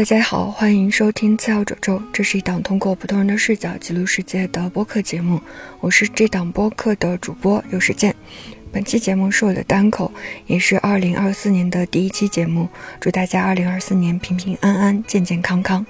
大家好，欢迎收听次要褶皱，这是一档通过普通人的视角记录世界的播客节目。我是这档播客的主播有时间。本期节目是我的单口，也是二零二四年的第一期节目。祝大家二零二四年平平安安、健健康康。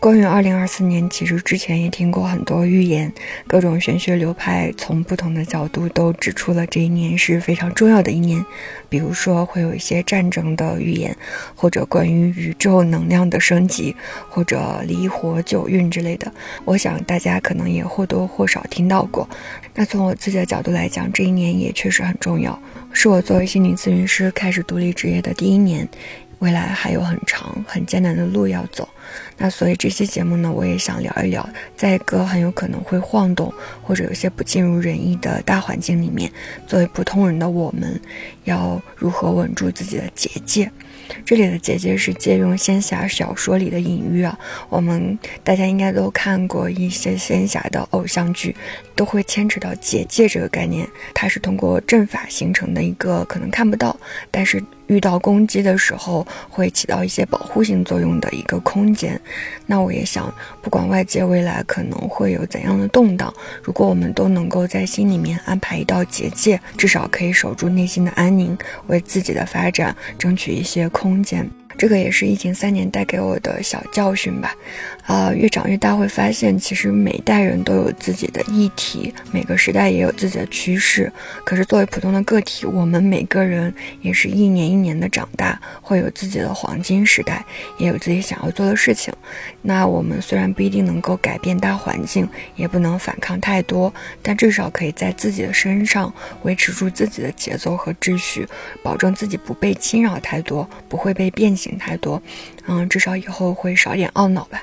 关于二零二四年，其实之前也听过很多预言，各种玄学流派从不同的角度都指出了这一年是非常重要的一年。比如说会有一些战争的预言，或者关于宇宙能量的升级，或者离火九运之类的。我想大家可能也或多或少听到过。那从我自己的角度来讲，这一年也确实很重要，是我作为心理咨询师开始独立职业的第一年。未来还有很长、很艰难的路要走，那所以这期节目呢，我也想聊一聊，在一个很有可能会晃动或者有些不尽如人意的大环境里面，作为普通人的我们，要如何稳住自己的结界。这里的结界是借用仙侠小说里的隐喻啊，我们大家应该都看过一些仙侠的偶像剧，都会牵扯到结界这个概念。它是通过阵法形成的一个可能看不到，但是遇到攻击的时候会起到一些保护性作用的一个空间。那我也想，不管外界未来可能会有怎样的动荡，如果我们都能够在心里面安排一道结界，至少可以守住内心的安宁，为自己的发展争取一些。空间，这个也是疫情三年带给我的小教训吧。啊，越长越大，会发现其实每一代人都有自己的议题，每个时代也有自己的趋势。可是作为普通的个体，我们每个人也是一年一年的长大，会有自己的黄金时代，也有自己想要做的事情。那我们虽然不一定能够改变大环境，也不能反抗太多，但至少可以在自己的身上维持住自己的节奏和秩序，保证自己不被侵扰太多，不会被变形太多。嗯，至少以后会少点懊恼吧。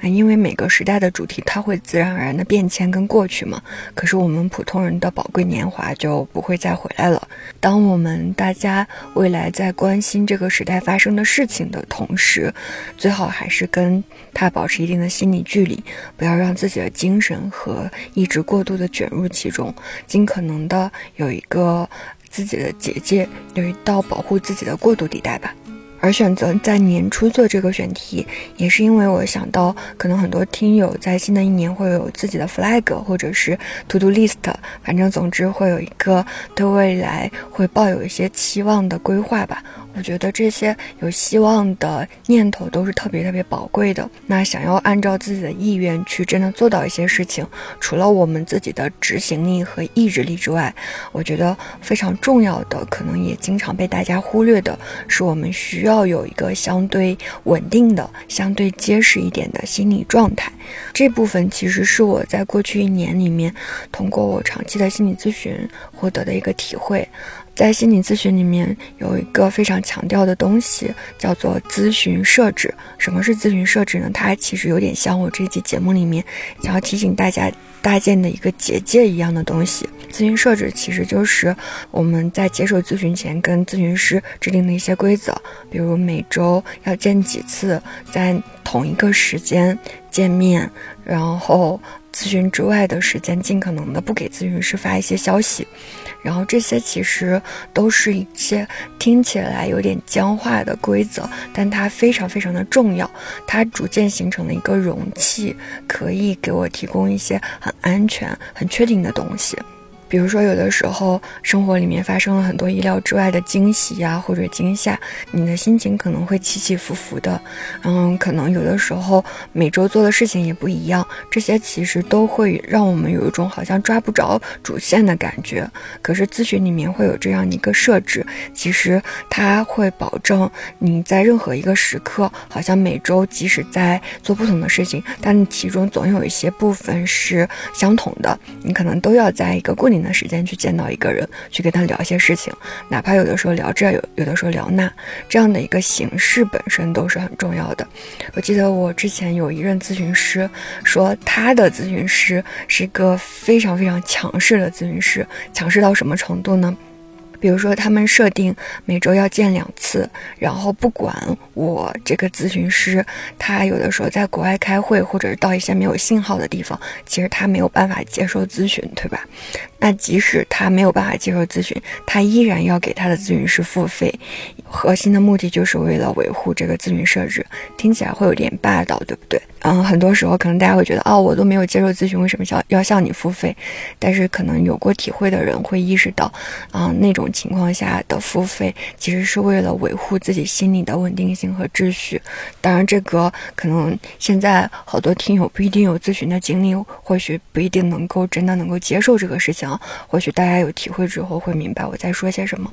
啊，因为每个时代的主题它会自然而然的变迁跟过去嘛。可是我们普通人的宝贵年华就不会再回来了。当我们大家未来在关心这个时代发生的事情的同时，最好还是跟他保持一定的心理距离，不要让自己的精神和意志过度的卷入其中，尽可能的有一个自己的结界，有一道保护自己的过渡地带吧。而选择在年初做这个选题，也是因为我想到，可能很多听友在新的一年会有自己的 flag，或者是 to do list，反正总之会有一个对未来会抱有一些期望的规划吧。我觉得这些有希望的念头都是特别特别宝贵的。那想要按照自己的意愿去真的做到一些事情，除了我们自己的执行力和意志力之外，我觉得非常重要的，可能也经常被大家忽略的，是我们需要有一个相对稳定的、相对结实一点的心理状态。这部分其实是我在过去一年里面，通过我长期的心理咨询获得的一个体会。在心理咨询里面有一个非常强调的东西，叫做咨询设置。什么是咨询设置呢？它其实有点像我这期节目里面想要提醒大家搭建的一个结界一样的东西。咨询设置其实就是我们在接受咨询前跟咨询师制定的一些规则，比如每周要见几次，在同一个时间见面，然后咨询之外的时间尽可能的不给咨询师发一些消息。然后这些其实都是一些听起来有点僵化的规则，但它非常非常的重要。它逐渐形成了一个容器，可以给我提供一些很安全、很确定的东西。比如说，有的时候生活里面发生了很多意料之外的惊喜呀，或者惊吓，你的心情可能会起起伏伏的。嗯，可能有的时候每周做的事情也不一样，这些其实都会让我们有一种好像抓不着主线的感觉。可是咨询里面会有这样一个设置，其实它会保证你在任何一个时刻，好像每周即使在做不同的事情，但其中总有一些部分是相同的，你可能都要在一个固定。的时间去见到一个人，去跟他聊一些事情，哪怕有的时候聊这，有有的时候聊那，这样的一个形式本身都是很重要的。我记得我之前有一任咨询师说，他的咨询师是一个非常非常强势的咨询师，强势到什么程度呢？比如说，他们设定每周要见两次，然后不管我这个咨询师，他有的时候在国外开会，或者是到一些没有信号的地方，其实他没有办法接受咨询，对吧？那即使他没有办法接受咨询，他依然要给他的咨询师付费，核心的目的就是为了维护这个咨询设置。听起来会有点霸道，对不对？嗯，很多时候可能大家会觉得，哦，我都没有接受咨询，为什么要要向你付费？但是可能有过体会的人会意识到，啊，那种情况下的付费其实是为了维护自己心里的稳定性和秩序。当然，这个可能现在好多听友不一定有咨询的经历，或许不一定能够真的能够接受这个事情。或许大家有体会之后会明白我在说些什么。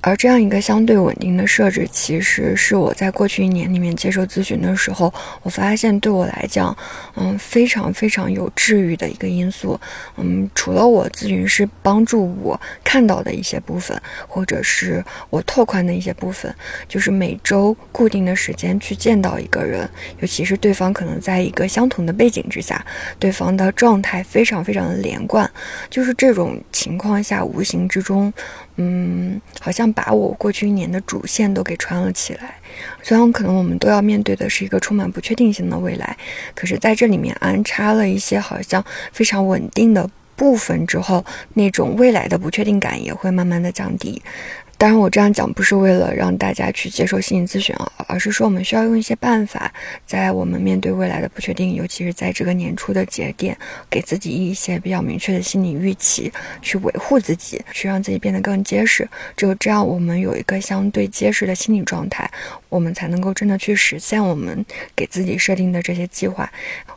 而这样一个相对稳定的设置，其实是我在过去一年里面接受咨询的时候，我发现对我来讲，嗯，非常非常有治愈的一个因素。嗯，除了我咨询师帮助我看到的一些部分，或者是我拓宽的一些部分，就是每周固定的时间去见到一个人，尤其是对方可能在一个相同的背景之下，对方的状态非常非常的连贯，就是这种情况下，无形之中。嗯，好像把我过去一年的主线都给穿了起来。虽然可能我们都要面对的是一个充满不确定性的未来，可是在这里面安插了一些好像非常稳定的部分之后，那种未来的不确定感也会慢慢的降低。当然，我这样讲不是为了让大家去接受心理咨询啊，而是说我们需要用一些办法，在我们面对未来的不确定，尤其是在这个年初的节点，给自己一些比较明确的心理预期，去维护自己，去让自己变得更结实。只有这样，我们有一个相对结实的心理状态，我们才能够真的去实现我们给自己设定的这些计划。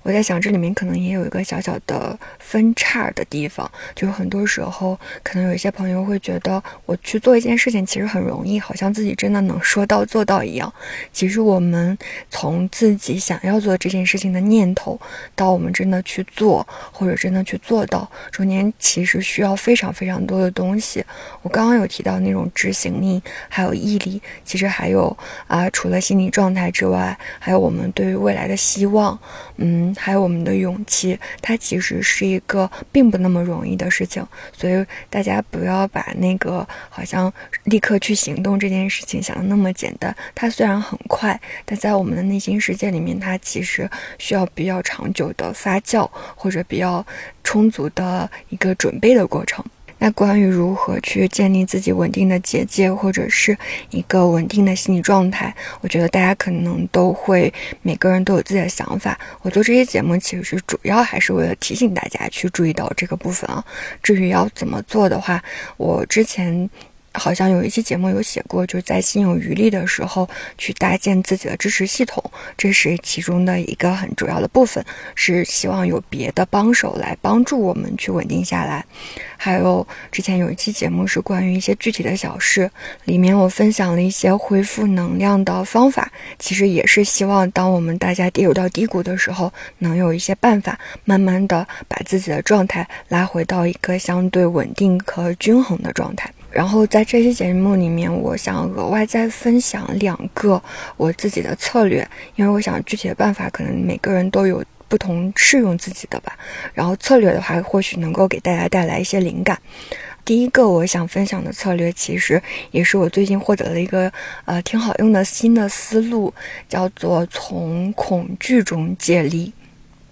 我在想，这里面可能也有一个小小的分叉的地方，就是很多时候，可能有一些朋友会觉得，我去做一件事情。其实很容易，好像自己真的能说到做到一样。其实我们从自己想要做这件事情的念头，到我们真的去做，或者真的去做到，中间其实需要非常非常多的东西。我刚刚有提到那种执行力，还有毅力，其实还有啊，除了心理状态之外，还有我们对于未来的希望，嗯，还有我们的勇气。它其实是一个并不那么容易的事情，所以大家不要把那个好像。立刻去行动这件事情想的那么简单，它虽然很快，但在我们的内心世界里面，它其实需要比较长久的发酵或者比较充足的一个准备的过程。那关于如何去建立自己稳定的结界或者是一个稳定的心理状态，我觉得大家可能都会每个人都有自己的想法。我做这些节目其实主要还是为了提醒大家去注意到这个部分啊。至于要怎么做的话，我之前。好像有一期节目有写过，就是在心有余力的时候去搭建自己的支持系统，这是其中的一个很主要的部分，是希望有别的帮手来帮助我们去稳定下来。还有之前有一期节目是关于一些具体的小事，里面我分享了一些恢复能量的方法，其实也是希望当我们大家跌入到低谷的时候，能有一些办法，慢慢的把自己的状态拉回到一个相对稳定和均衡的状态。然后在这期节目里面，我想额外再分享两个我自己的策略，因为我想具体的办法可能每个人都有不同适用自己的吧。然后策略的话，或许能够给大家带来一些灵感。第一个我想分享的策略，其实也是我最近获得了一个呃挺好用的新的思路，叫做从恐惧中借力。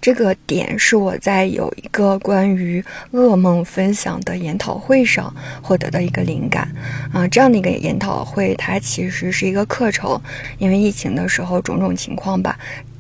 这个点是我在有一个关于噩梦分享的研讨会上获得的一个灵感啊，这样的一个研讨会，它其实是一个课程，因为疫情的时候种种情况吧。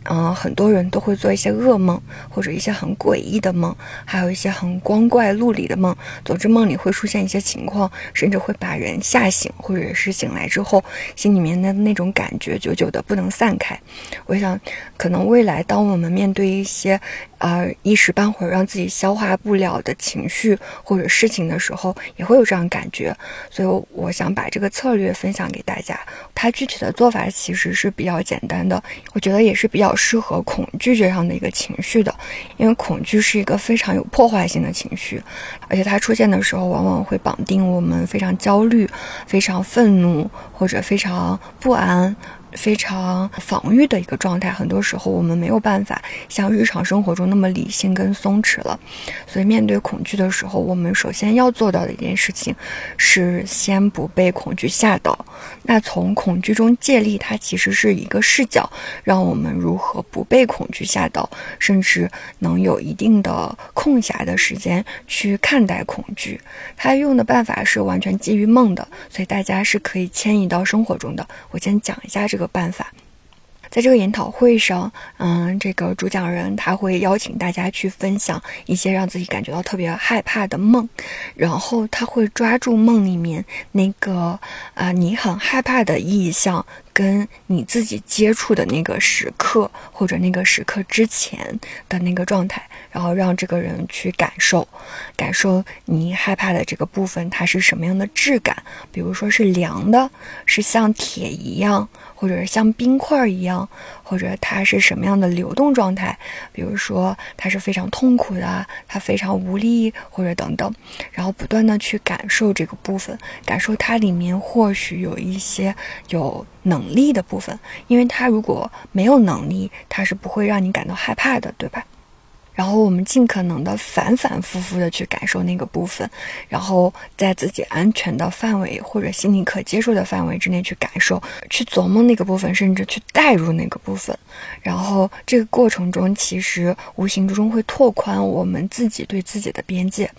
嗯，很多人都会做一些噩梦，或者一些很诡异的梦，还有一些很光怪陆离的梦。总之，梦里会出现一些情况，甚至会把人吓醒，或者是醒来之后，心里面的那种感觉久久的不能散开。我想，可能未来当我们面对一些。呃，一时半会儿让自己消化不了的情绪或者事情的时候，也会有这样感觉。所以我想把这个策略分享给大家。它具体的做法其实是比较简单的，我觉得也是比较适合恐惧这样的一个情绪的。因为恐惧是一个非常有破坏性的情绪，而且它出现的时候往往会绑定我们非常焦虑、非常愤怒或者非常不安。非常防御的一个状态，很多时候我们没有办法像日常生活中那么理性跟松弛了。所以面对恐惧的时候，我们首先要做到的一件事情是先不被恐惧吓倒。那从恐惧中借力，它其实是一个视角，让我们如何不被恐惧吓倒，甚至能有一定的空暇的时间去看待恐惧。它用的办法是完全基于梦的，所以大家是可以迁移到生活中的。我先讲一下这个个办法。在这个研讨会上，嗯，这个主讲人他会邀请大家去分享一些让自己感觉到特别害怕的梦，然后他会抓住梦里面那个啊你很害怕的意象，跟你自己接触的那个时刻或者那个时刻之前的那个状态，然后让这个人去感受，感受你害怕的这个部分它是什么样的质感，比如说是凉的，是像铁一样。或者是像冰块一样，或者它是什么样的流动状态？比如说它是非常痛苦的，它非常无力，或者等等。然后不断的去感受这个部分，感受它里面或许有一些有能力的部分，因为它如果没有能力，它是不会让你感到害怕的，对吧？然后我们尽可能的反反复复的去感受那个部分，然后在自己安全的范围或者心理可接受的范围之内去感受，去琢磨那个部分，甚至去带入那个部分。然后这个过程中，其实无形之中会拓宽我们自己对自己的边界。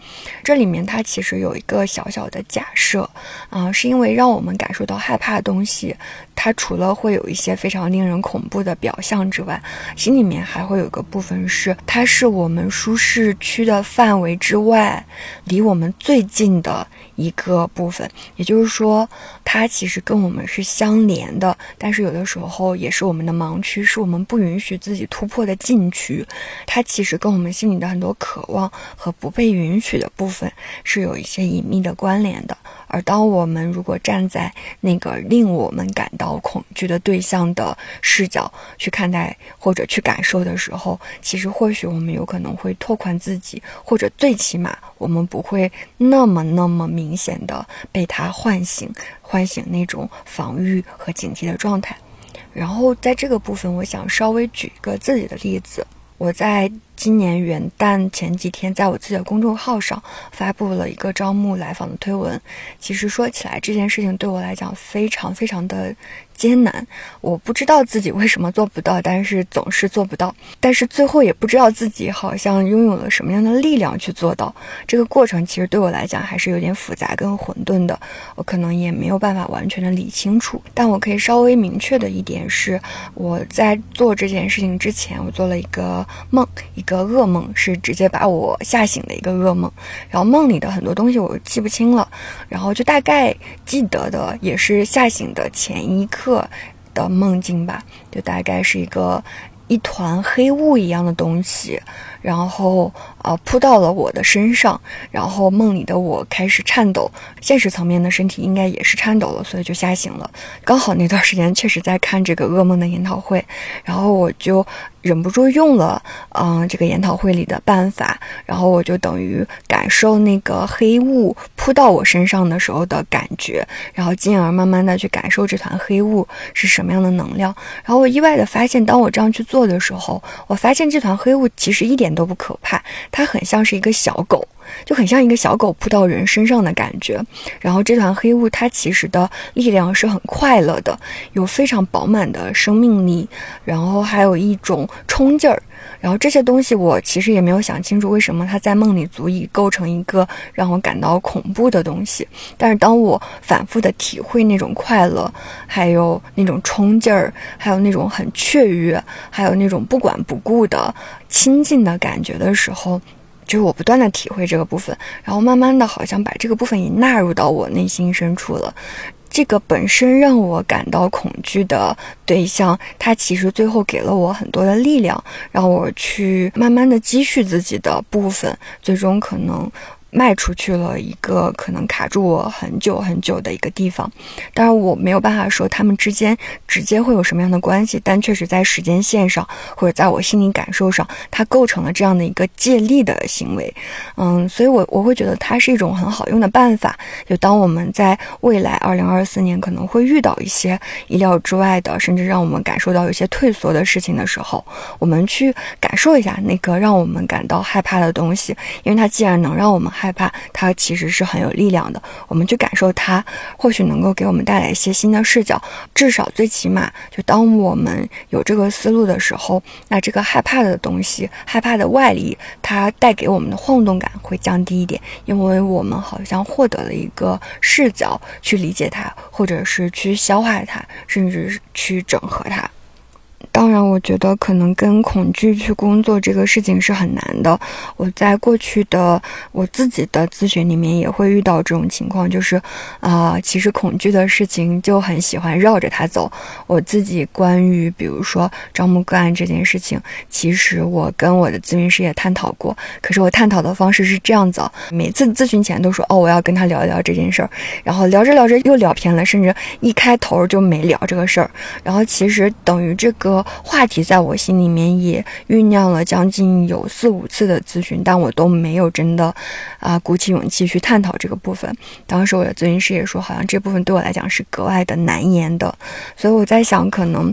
这里面它其实有一个小小的假设，啊，是因为让我们感受到害怕的东西，它除了会有一些非常令人恐怖的表象之外，心里面还会有个部分是，它是。我们舒适区的范围之外，离我们最近的一个部分，也就是说，它其实跟我们是相连的，但是有的时候也是我们的盲区，是我们不允许自己突破的禁区。它其实跟我们心里的很多渴望和不被允许的部分是有一些隐秘的关联的。而当我们如果站在那个令我们感到恐惧的对象的视角去看待或者去感受的时候，其实或许我们有可能会拓宽自己，或者最起码我们不会那么那么明明显的被他唤醒，唤醒那种防御和警惕的状态。然后在这个部分，我想稍微举一个自己的例子，我在。今年元旦前几天，在我自己的公众号上发布了一个招募来访的推文。其实说起来，这件事情对我来讲非常非常的艰难。我不知道自己为什么做不到，但是总是做不到。但是最后也不知道自己好像拥有了什么样的力量去做到。这个过程其实对我来讲还是有点复杂跟混沌的，我可能也没有办法完全的理清楚。但我可以稍微明确的一点是，我在做这件事情之前，我做了一个梦，一。个噩梦是直接把我吓醒的一个噩梦，然后梦里的很多东西我记不清了，然后就大概记得的也是吓醒的前一刻的梦境吧，就大概是一个一团黑雾一样的东西。然后，呃，扑到了我的身上，然后梦里的我开始颤抖，现实层面的身体应该也是颤抖了，所以就吓醒了。刚好那段时间确实在看这个噩梦的研讨会，然后我就忍不住用了，嗯，这个研讨会里的办法，然后我就等于感受那个黑雾扑到我身上的时候的感觉，然后进而慢慢的去感受这团黑雾是什么样的能量。然后我意外的发现，当我这样去做的时候，我发现这团黑雾其实一点。都不可怕，它很像是一个小狗，就很像一个小狗扑到人身上的感觉。然后这团黑雾，它其实的力量是很快乐的，有非常饱满的生命力，然后还有一种冲劲儿。然后这些东西我其实也没有想清楚，为什么它在梦里足以构成一个让我感到恐怖的东西。但是当我反复的体会那种快乐，还有那种冲劲儿，还有那种很雀跃，还有那种不管不顾的亲近的感觉的时候，就是我不断的体会这个部分，然后慢慢的好像把这个部分也纳入到我内心深处了。这个本身让我感到恐惧的对象，他其实最后给了我很多的力量，让我去慢慢的积蓄自己的部分，最终可能迈出去了一个可能卡住我很久很久的一个地方，当然我没有办法说他们之间直接会有什么样的关系，但确实在时间线上或者在我心理感受上，它构成了这样的一个借力的行为。嗯，所以我我会觉得它是一种很好用的办法。就当我们在未来二零二四年可能会遇到一些意料之外的，甚至让我们感受到有些退缩的事情的时候，我们去感受一下那个让我们感到害怕的东西，因为它既然能让我们害怕，它其实是很有力量的。我们去感受它，或许能够给我们带来一些新的视角。至少最起码，就当我们有这个思路的时候，那这个害怕的东西、害怕的外力，它带给我们的晃动感会降低一点，因为我们好像获得了一个视角去理解它，或者是去消化它，甚至去整合它。当然，我觉得可能跟恐惧去工作这个事情是很难的。我在过去的我自己的咨询里面也会遇到这种情况，就是啊，其实恐惧的事情就很喜欢绕着它走。我自己关于比如说招募个案这件事情，其实我跟我的咨询师也探讨过，可是我探讨的方式是这样子：每次咨询前都说哦，我要跟他聊一聊这件事儿，然后聊着聊着又聊偏了，甚至一开头就没聊这个事儿，然后其实等于这个。话题在我心里面也酝酿了将近有四五次的咨询，但我都没有真的啊鼓起勇气去探讨这个部分。当时我的咨询师也说，好像这部分对我来讲是格外的难言的，所以我在想，可能。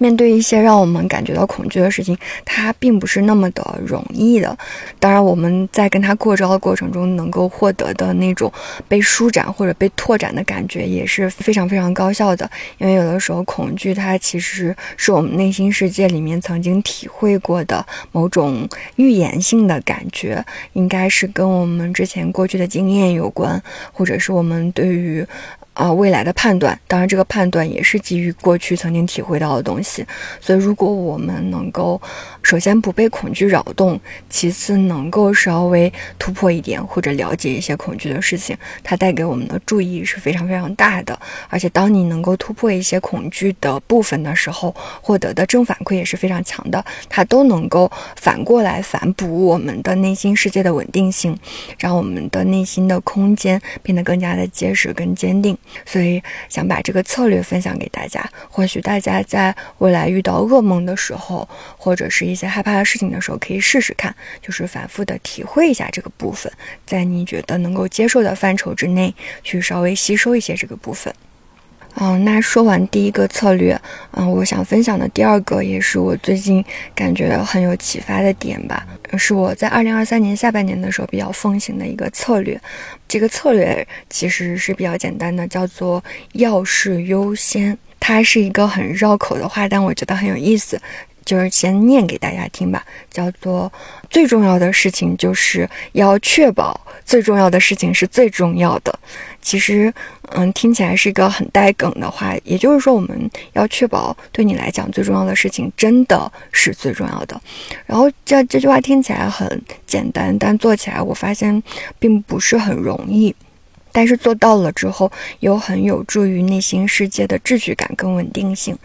面对一些让我们感觉到恐惧的事情，它并不是那么的容易的。当然，我们在跟他过招的过程中，能够获得的那种被舒展或者被拓展的感觉，也是非常非常高效的。因为有的时候，恐惧它其实是我们内心世界里面曾经体会过的某种预言性的感觉，应该是跟我们之前过去的经验有关，或者是我们对于。啊，未来的判断，当然这个判断也是基于过去曾经体会到的东西。所以，如果我们能够首先不被恐惧扰动，其次能够稍微突破一点或者了解一些恐惧的事情，它带给我们的注意是非常非常大的。而且，当你能够突破一些恐惧的部分的时候，获得的正反馈也是非常强的。它都能够反过来反哺我们的内心世界的稳定性，让我们的内心的空间变得更加的结实跟坚定。所以想把这个策略分享给大家，或许大家在未来遇到噩梦的时候，或者是一些害怕的事情的时候，可以试试看，就是反复的体会一下这个部分，在你觉得能够接受的范畴之内，去稍微吸收一些这个部分。嗯，那说完第一个策略，嗯，我想分享的第二个，也是我最近感觉很有启发的点吧，是我在二零二三年下半年的时候比较奉行的一个策略。这个策略其实是比较简单的，叫做要事优先。它是一个很绕口的话，但我觉得很有意思。就是先念给大家听吧，叫做最重要的事情就是要确保最重要的事情是最重要的。其实，嗯，听起来是一个很带梗的话，也就是说我们要确保对你来讲最重要的事情真的是最重要的。然后这这句话听起来很简单，但做起来我发现并不是很容易。但是做到了之后，又很有助于内心世界的秩序感跟稳定性。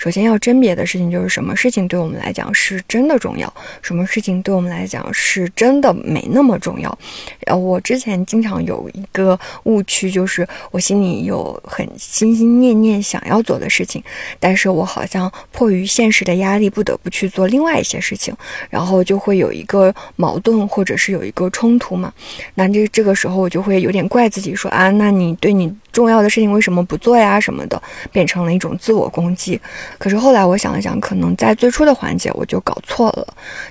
首先要甄别的事情就是什么事情对我们来讲是真的重要，什么事情对我们来讲是真的没那么重要。呃，我之前经常有一个误区，就是我心里有很心心念念想要做的事情，但是我好像迫于现实的压力，不得不去做另外一些事情，然后就会有一个矛盾，或者是有一个冲突嘛。那这这个时候我就会有点怪自己，说啊，那你对你。重要的事情为什么不做呀？什么的，变成了一种自我攻击。可是后来我想了想，可能在最初的环节我就搞错了。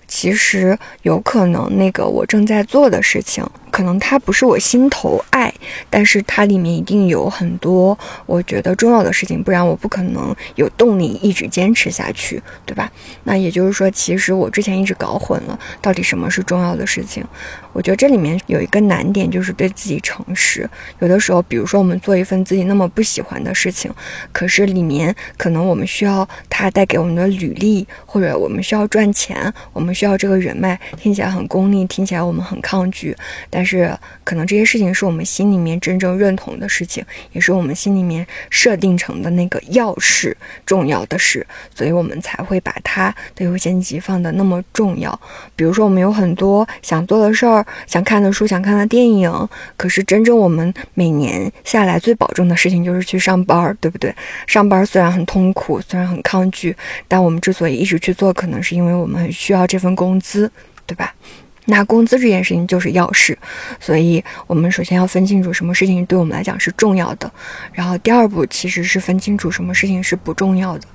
其实有可能那个我正在做的事情。可能它不是我心头爱，但是它里面一定有很多我觉得重要的事情，不然我不可能有动力一直坚持下去，对吧？那也就是说，其实我之前一直搞混了，到底什么是重要的事情？我觉得这里面有一个难点，就是对自己诚实。有的时候，比如说我们。做一份自己那么不喜欢的事情，可是里面可能我们需要它带给我们的履历，或者我们需要赚钱，我们需要这个人脉，听起来很功利，听起来我们很抗拒，但是可能这些事情是我们心里面真正认同的事情，也是我们心里面设定成的那个要事重要的事，所以我们才会把它的优先级放的那么重要。比如说，我们有很多想做的事儿，想看的书，想看的电影，可是真正我们每年下来最保证的事情就是去上班，对不对？上班虽然很痛苦，虽然很抗拒，但我们之所以一直去做，可能是因为我们需要这份工资，对吧？那工资这件事情就是要事，所以我们首先要分清楚什么事情对我们来讲是重要的，然后第二步其实是分清楚什么事情是不重要的。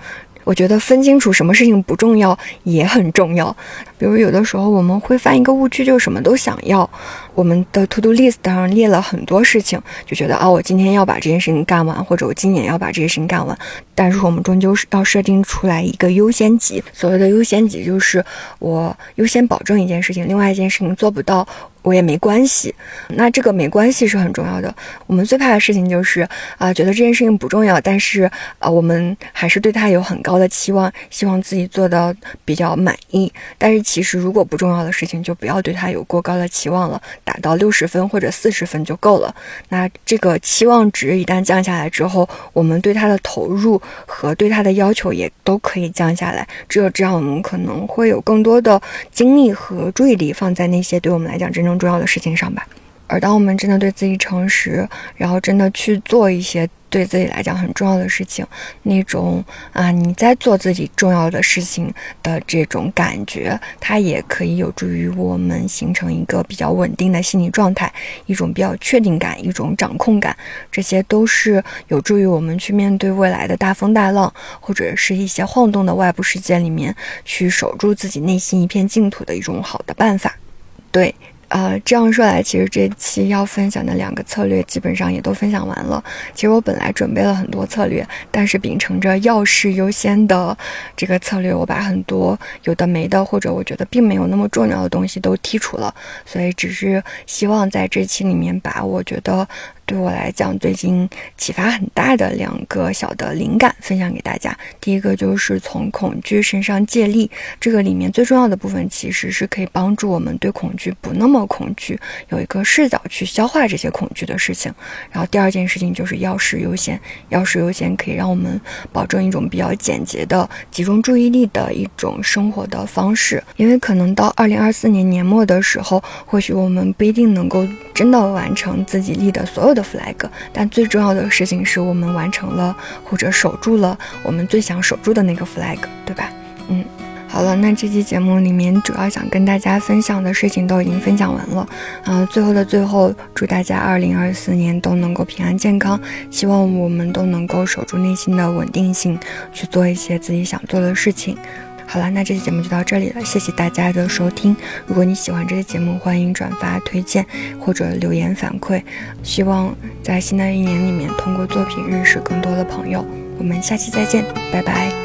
我觉得分清楚什么事情不重要也很重要。比如有的时候我们会犯一个误区，就是什么都想要。我们的 to do list 上列了很多事情，就觉得啊，我今天要把这件事情干完，或者我今年要把这些事情干完。但是我们终究是要设定出来一个优先级。所谓的优先级，就是我优先保证一件事情，另外一件事情做不到。我也没关系，那这个没关系是很重要的。我们最怕的事情就是啊，觉得这件事情不重要，但是啊，我们还是对他有很高的期望，希望自己做到比较满意。但是其实如果不重要的事情，就不要对他有过高的期望了，达到六十分或者四十分就够了。那这个期望值一旦降下来之后，我们对他的投入和对他的要求也都可以降下来。只有这样，我们可能会有更多的精力和注意力放在那些对我们来讲真正。重要的事情上吧，而当我们真的对自己诚实，然后真的去做一些对自己来讲很重要的事情，那种啊你在做自己重要的事情的这种感觉，它也可以有助于我们形成一个比较稳定的心理状态，一种比较确定感，一种掌控感，这些都是有助于我们去面对未来的大风大浪，或者是一些晃动的外部世界里面，去守住自己内心一片净土的一种好的办法。对。啊，这样说来，其实这期要分享的两个策略基本上也都分享完了。其实我本来准备了很多策略，但是秉承着要事优先的这个策略，我把很多有的没的，或者我觉得并没有那么重要的东西都剔除了。所以只是希望在这期里面把我觉得。对我来讲，最近启发很大的两个小的灵感分享给大家。第一个就是从恐惧身上借力，这个里面最重要的部分其实是可以帮助我们对恐惧不那么恐惧，有一个视角去消化这些恐惧的事情。然后第二件事情就是要事优先，要事优先可以让我们保证一种比较简洁的集中注意力的一种生活的方式。因为可能到二零二四年年末的时候，或许我们不一定能够真的完成自己立的所有。的 flag，但最重要的事情是我们完成了或者守住了我们最想守住的那个 flag，对吧？嗯，好了，那这期节目里面主要想跟大家分享的事情都已经分享完了。嗯，最后的最后，祝大家二零二四年都能够平安健康，希望我们都能够守住内心的稳定性，去做一些自己想做的事情。好了，那这期节目就到这里了，谢谢大家的收听。如果你喜欢这期节目，欢迎转发、推荐或者留言反馈。希望在新的一年里面，通过作品认识更多的朋友。我们下期再见，拜拜。